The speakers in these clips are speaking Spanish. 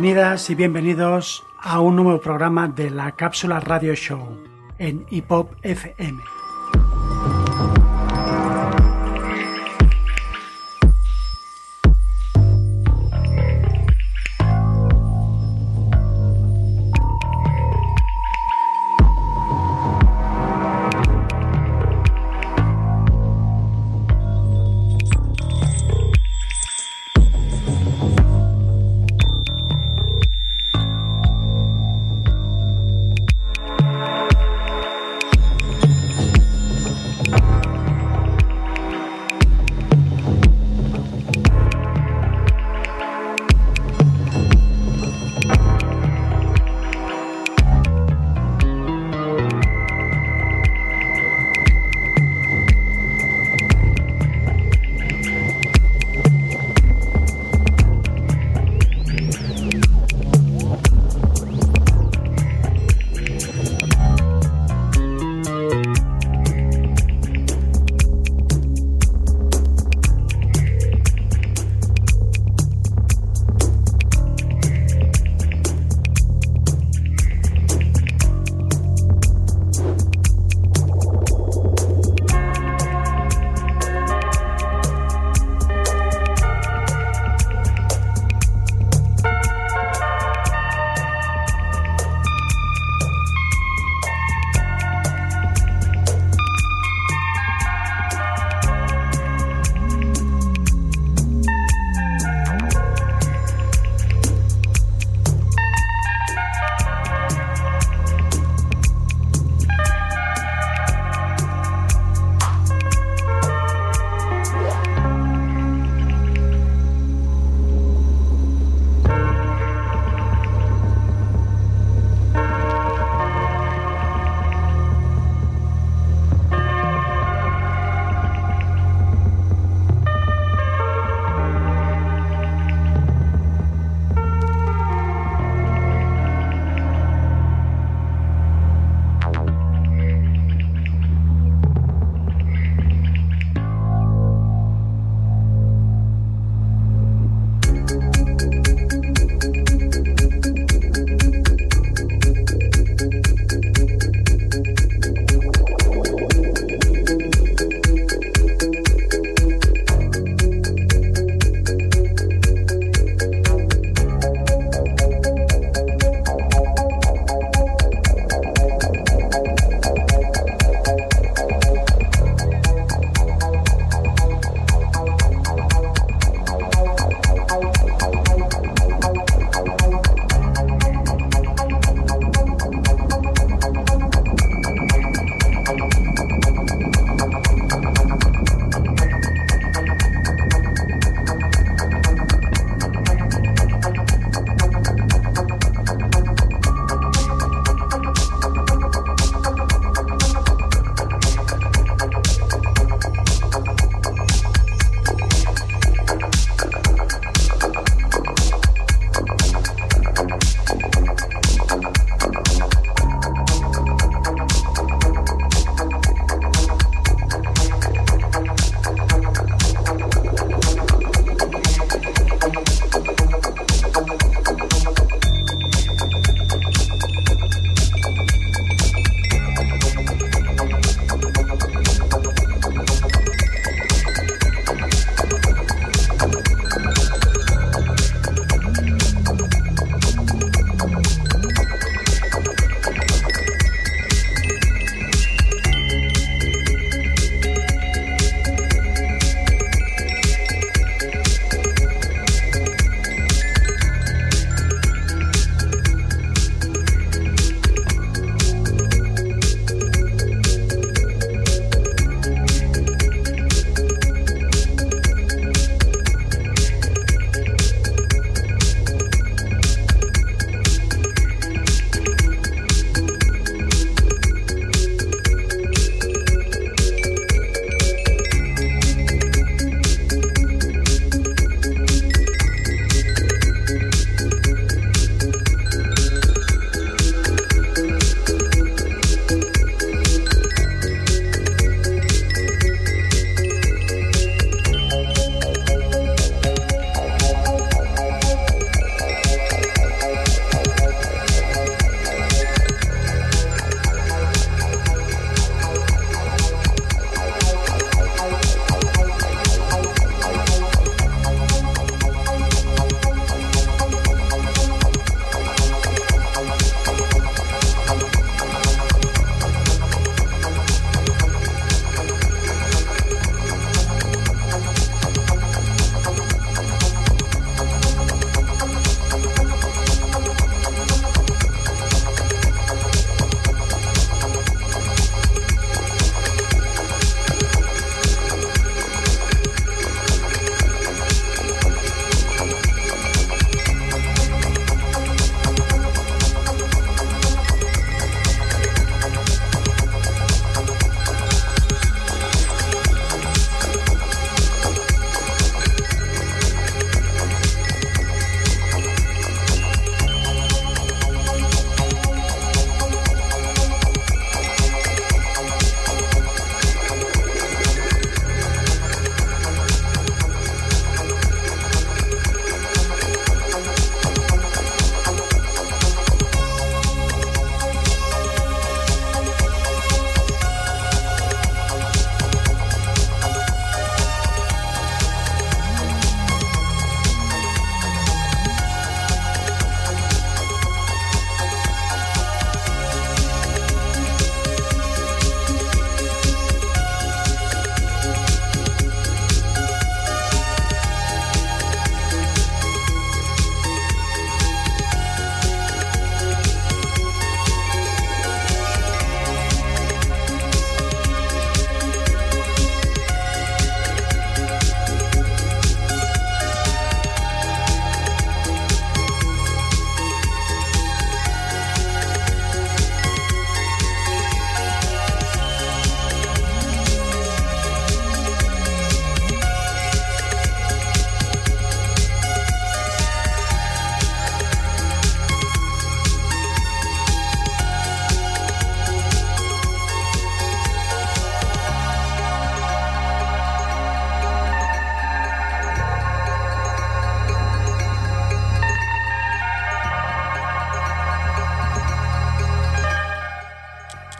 Bienvenidas y bienvenidos a un nuevo programa de la Cápsula Radio Show en Hip FM.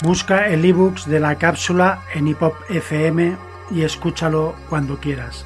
Busca el ebooks de la cápsula en Hipop FM y escúchalo cuando quieras.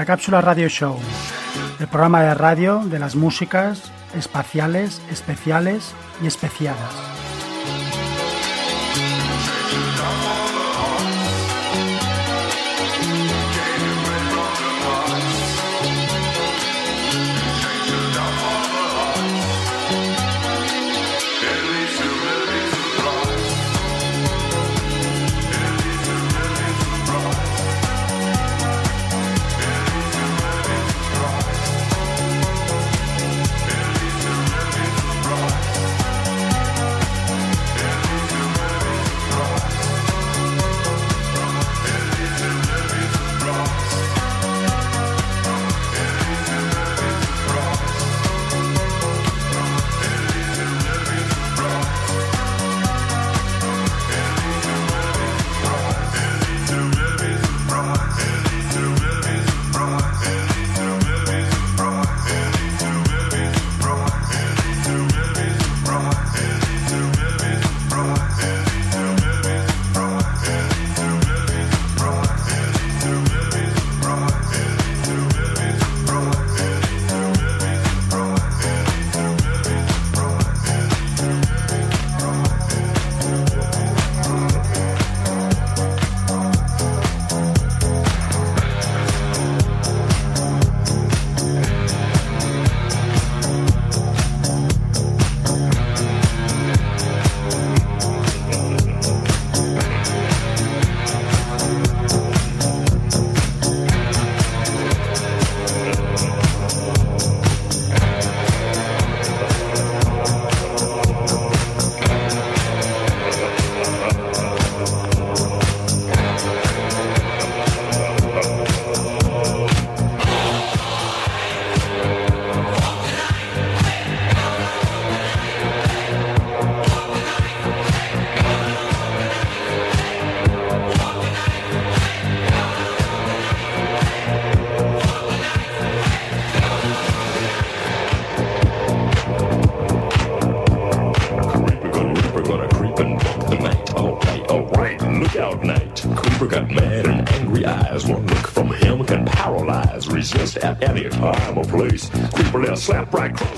La Cápsula Radio Show, el programa de radio de las músicas espaciales, especiales y especiadas.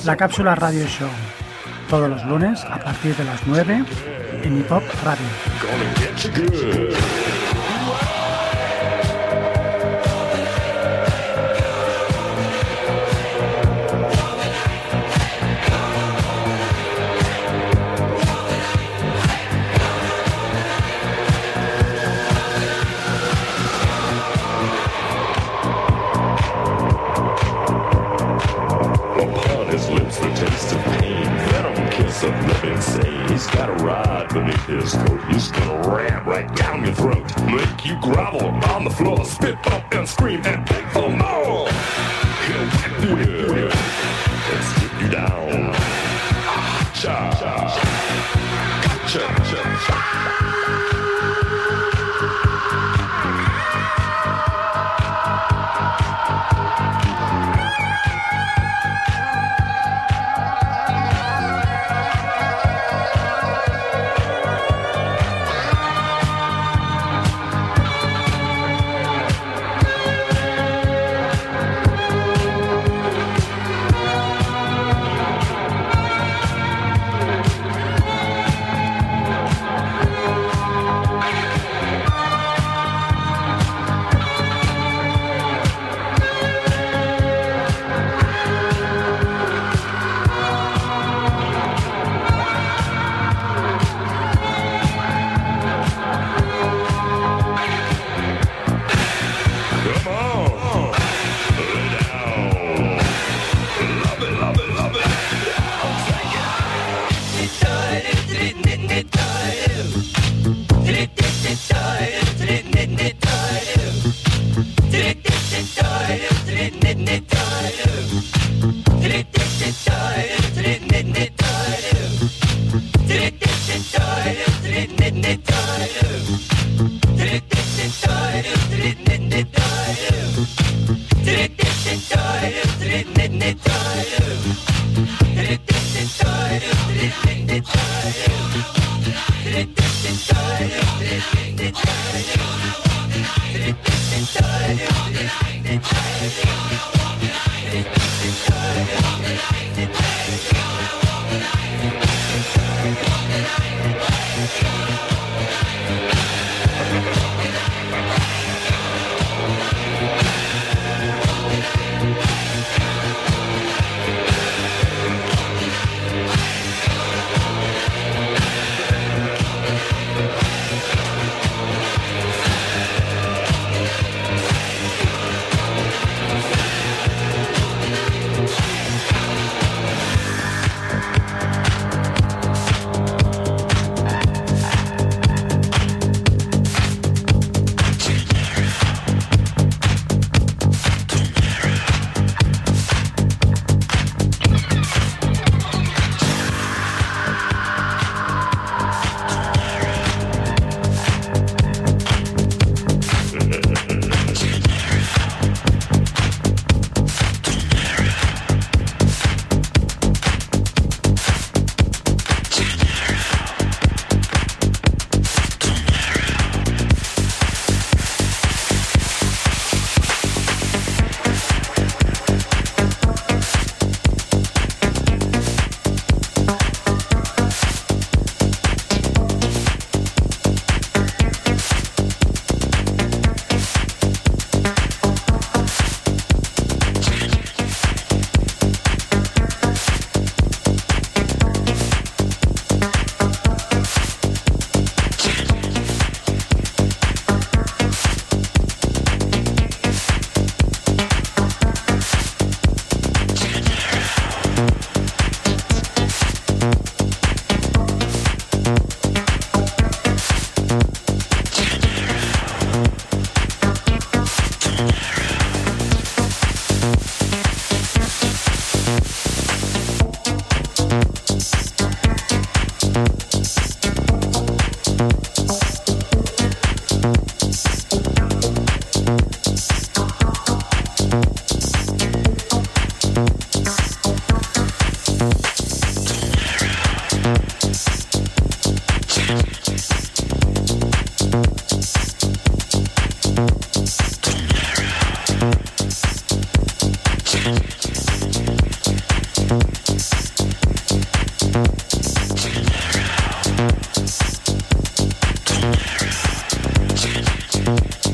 La cápsula Radio Show. Todos los lunes a partir de las 9 en Hip Hop Radio. Bye.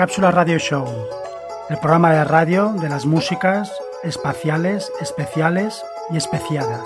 Cápsula Radio Show, el programa de radio de las músicas espaciales, especiales y especiadas.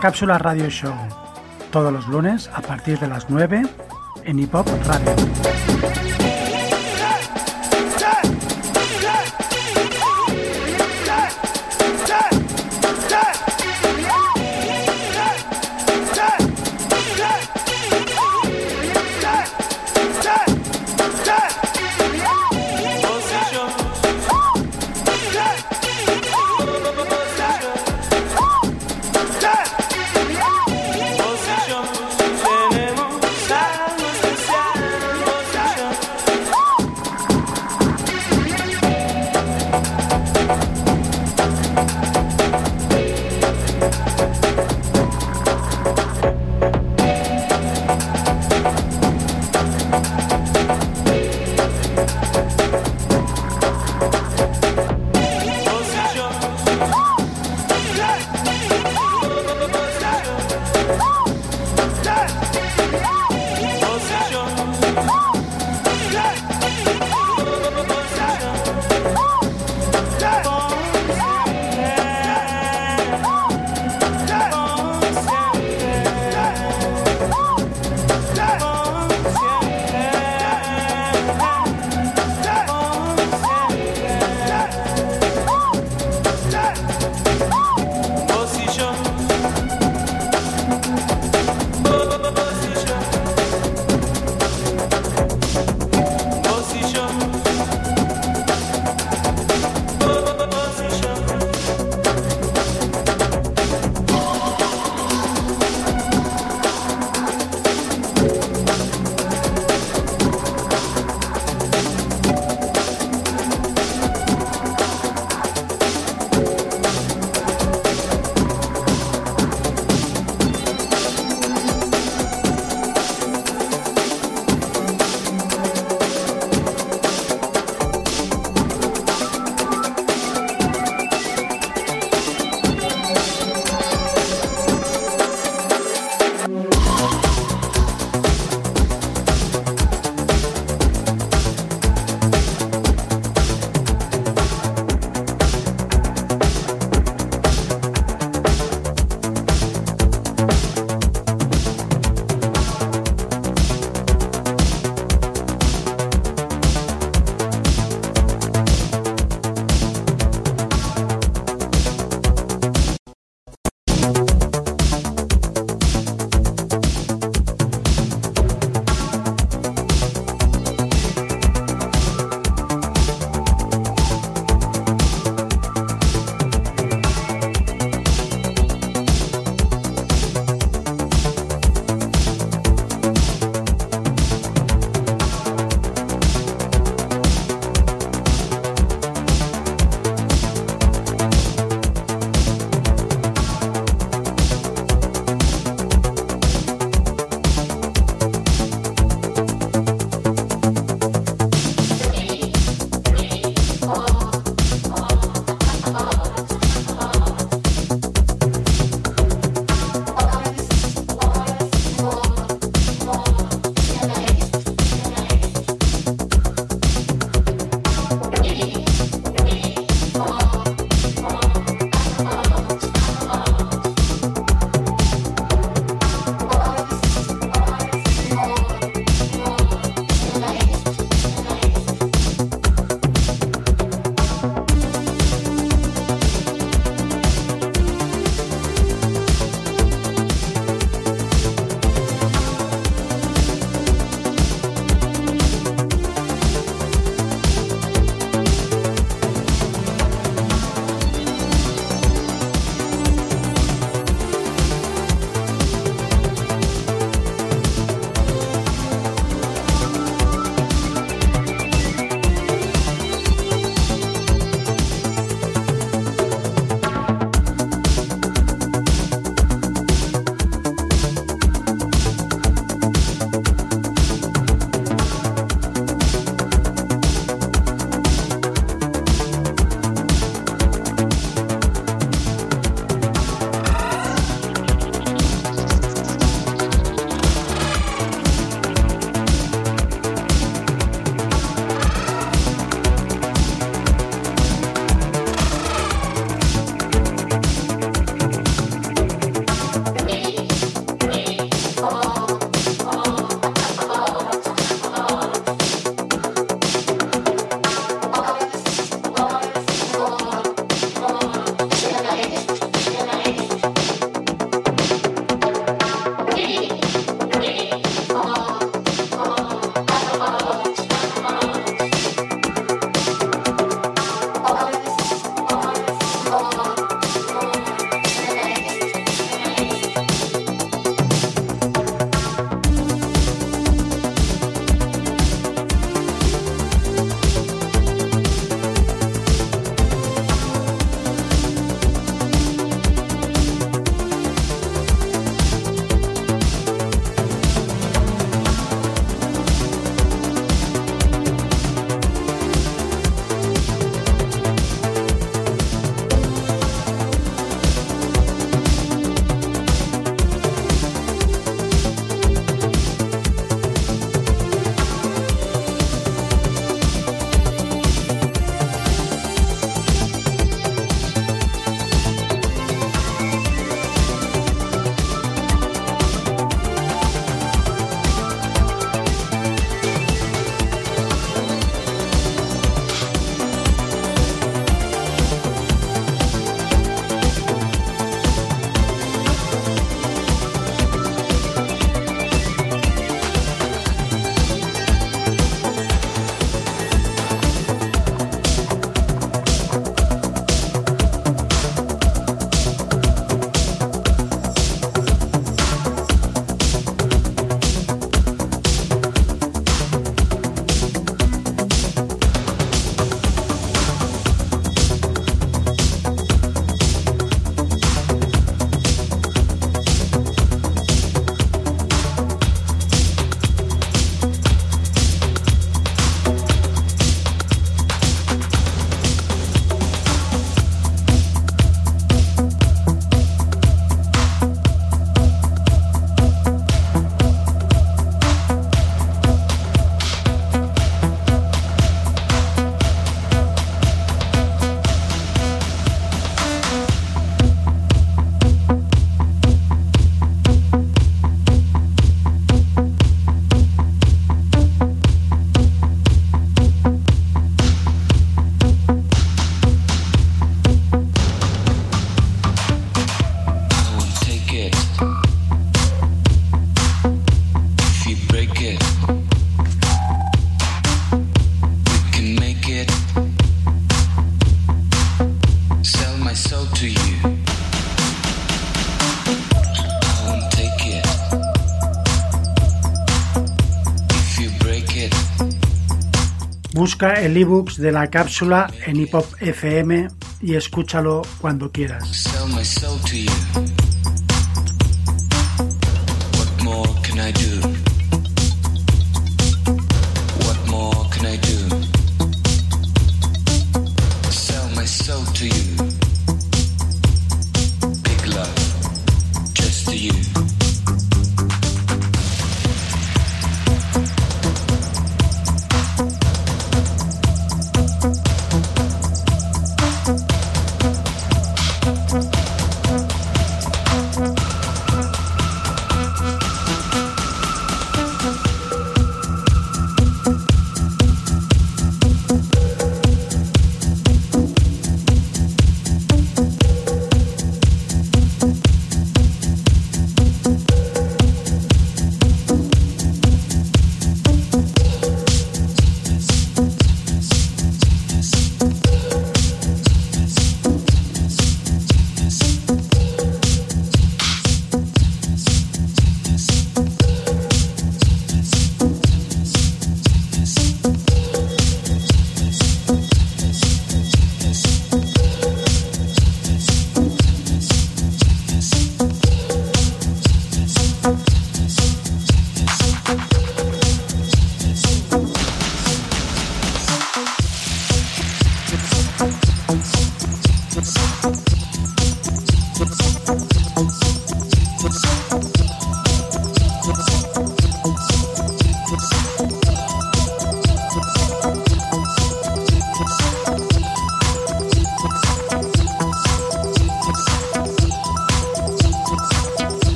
La cápsula Radio Show, todos los lunes a partir de las 9 en Hip Hop Radio. Busca el ebooks de la cápsula en Hip Hop FM y escúchalo cuando quieras.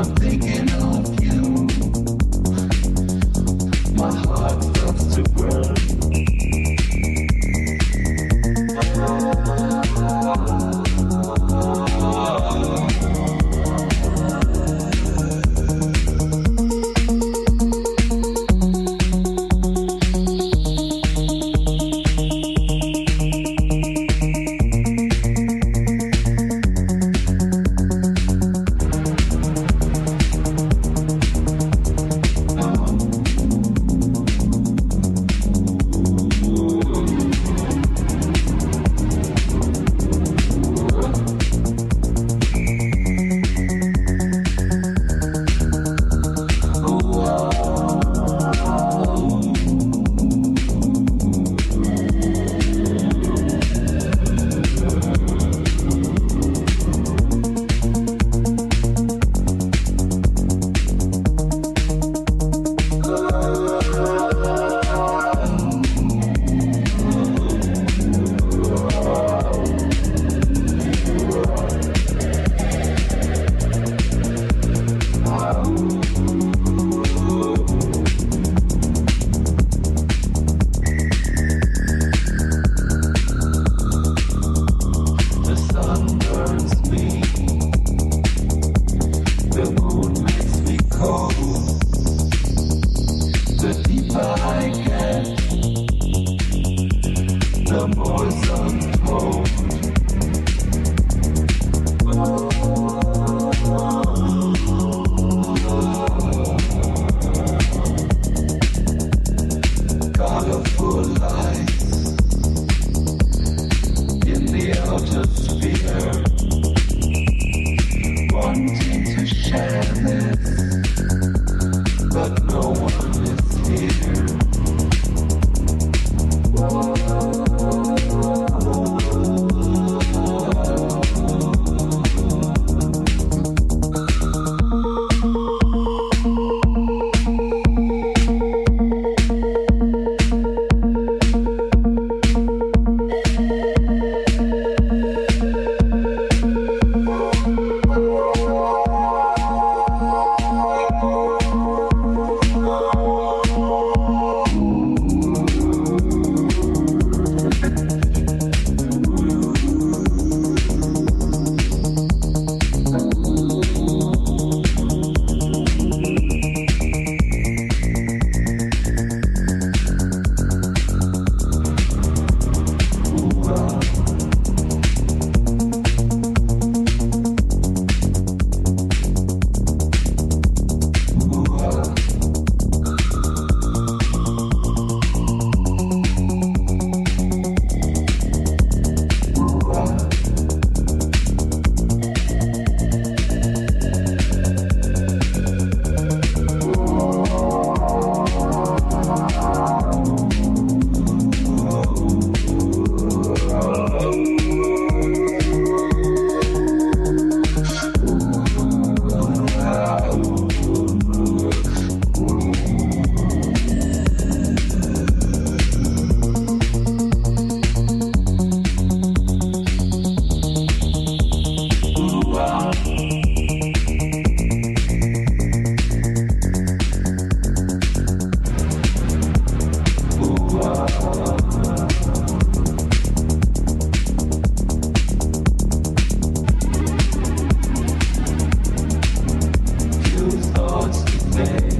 I'm thinking. Shine. say